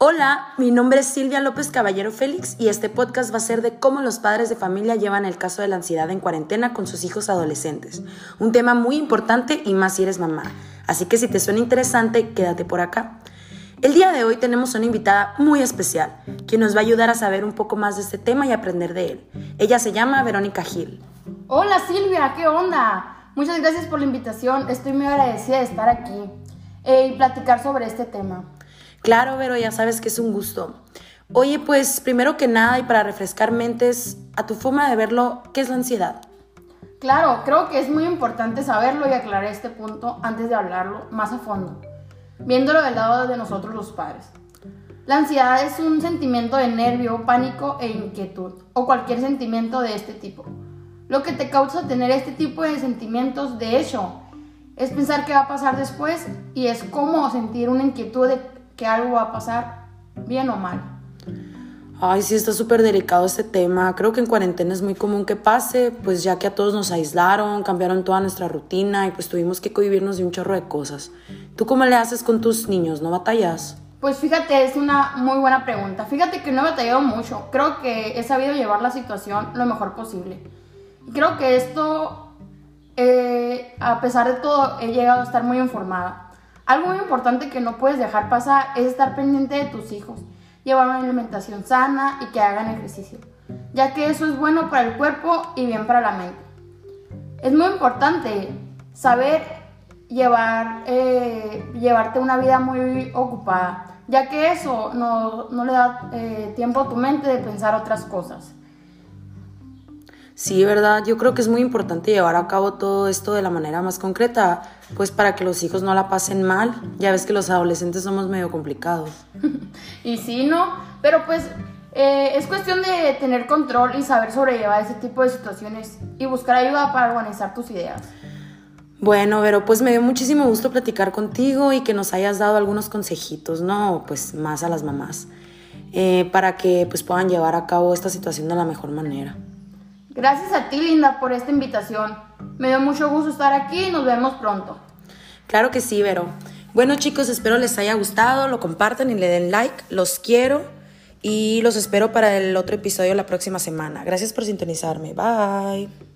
Hola, mi nombre es Silvia López Caballero Félix y este podcast va a ser de cómo los padres de familia llevan el caso de la ansiedad en cuarentena con sus hijos adolescentes. Un tema muy importante y más si eres mamá. Así que si te suena interesante, quédate por acá. El día de hoy tenemos una invitada muy especial, quien nos va a ayudar a saber un poco más de este tema y aprender de él. Ella se llama Verónica Gil. Hola Silvia, ¿qué onda? Muchas gracias por la invitación, estoy muy agradecida de estar aquí eh, y platicar sobre este tema. Claro, Vero, ya sabes que es un gusto. Oye, pues primero que nada y para refrescar mentes, a tu forma de verlo, ¿qué es la ansiedad? Claro, creo que es muy importante saberlo y aclarar este punto antes de hablarlo más a fondo, viéndolo del lado de nosotros los padres. La ansiedad es un sentimiento de nervio, pánico e inquietud, o cualquier sentimiento de este tipo. Lo que te causa tener este tipo de sentimientos, de hecho, es pensar qué va a pasar después y es como sentir una inquietud de que algo va a pasar, bien o mal. Ay, sí, está súper delicado este tema. Creo que en cuarentena es muy común que pase, pues ya que a todos nos aislaron, cambiaron toda nuestra rutina y pues tuvimos que convivirnos de un chorro de cosas. ¿Tú cómo le haces con tus niños? ¿No batallas? Pues fíjate, es una muy buena pregunta. Fíjate que no he batallado mucho. Creo que he sabido llevar la situación lo mejor posible. Creo que esto, eh, a pesar de todo, he llegado a estar muy informada. Algo muy importante que no puedes dejar pasar es estar pendiente de tus hijos, llevar una alimentación sana y que hagan ejercicio, ya que eso es bueno para el cuerpo y bien para la mente. Es muy importante saber llevar, eh, llevarte una vida muy ocupada, ya que eso no, le da eh, tiempo a tu mente de pensar otras cosas. Sí, verdad, yo creo que es muy importante llevar a cabo todo esto de la manera más concreta, pues para que los hijos no la pasen mal. Ya ves que los adolescentes somos medio complicados. y sí, ¿no? Pero pues eh, es cuestión de tener control y saber sobrellevar ese tipo de situaciones y buscar ayuda para organizar tus ideas. Bueno, pero pues me dio muchísimo gusto platicar contigo y que nos hayas dado algunos consejitos, ¿no? Pues más a las mamás, eh, para que pues puedan llevar a cabo esta situación de la mejor manera. Gracias a ti, Linda, por esta invitación. Me dio mucho gusto estar aquí y nos vemos pronto. Claro que sí, Vero. Bueno, chicos, espero les haya gustado, lo compartan y le den like. Los quiero y los espero para el otro episodio la próxima semana. Gracias por sintonizarme. Bye.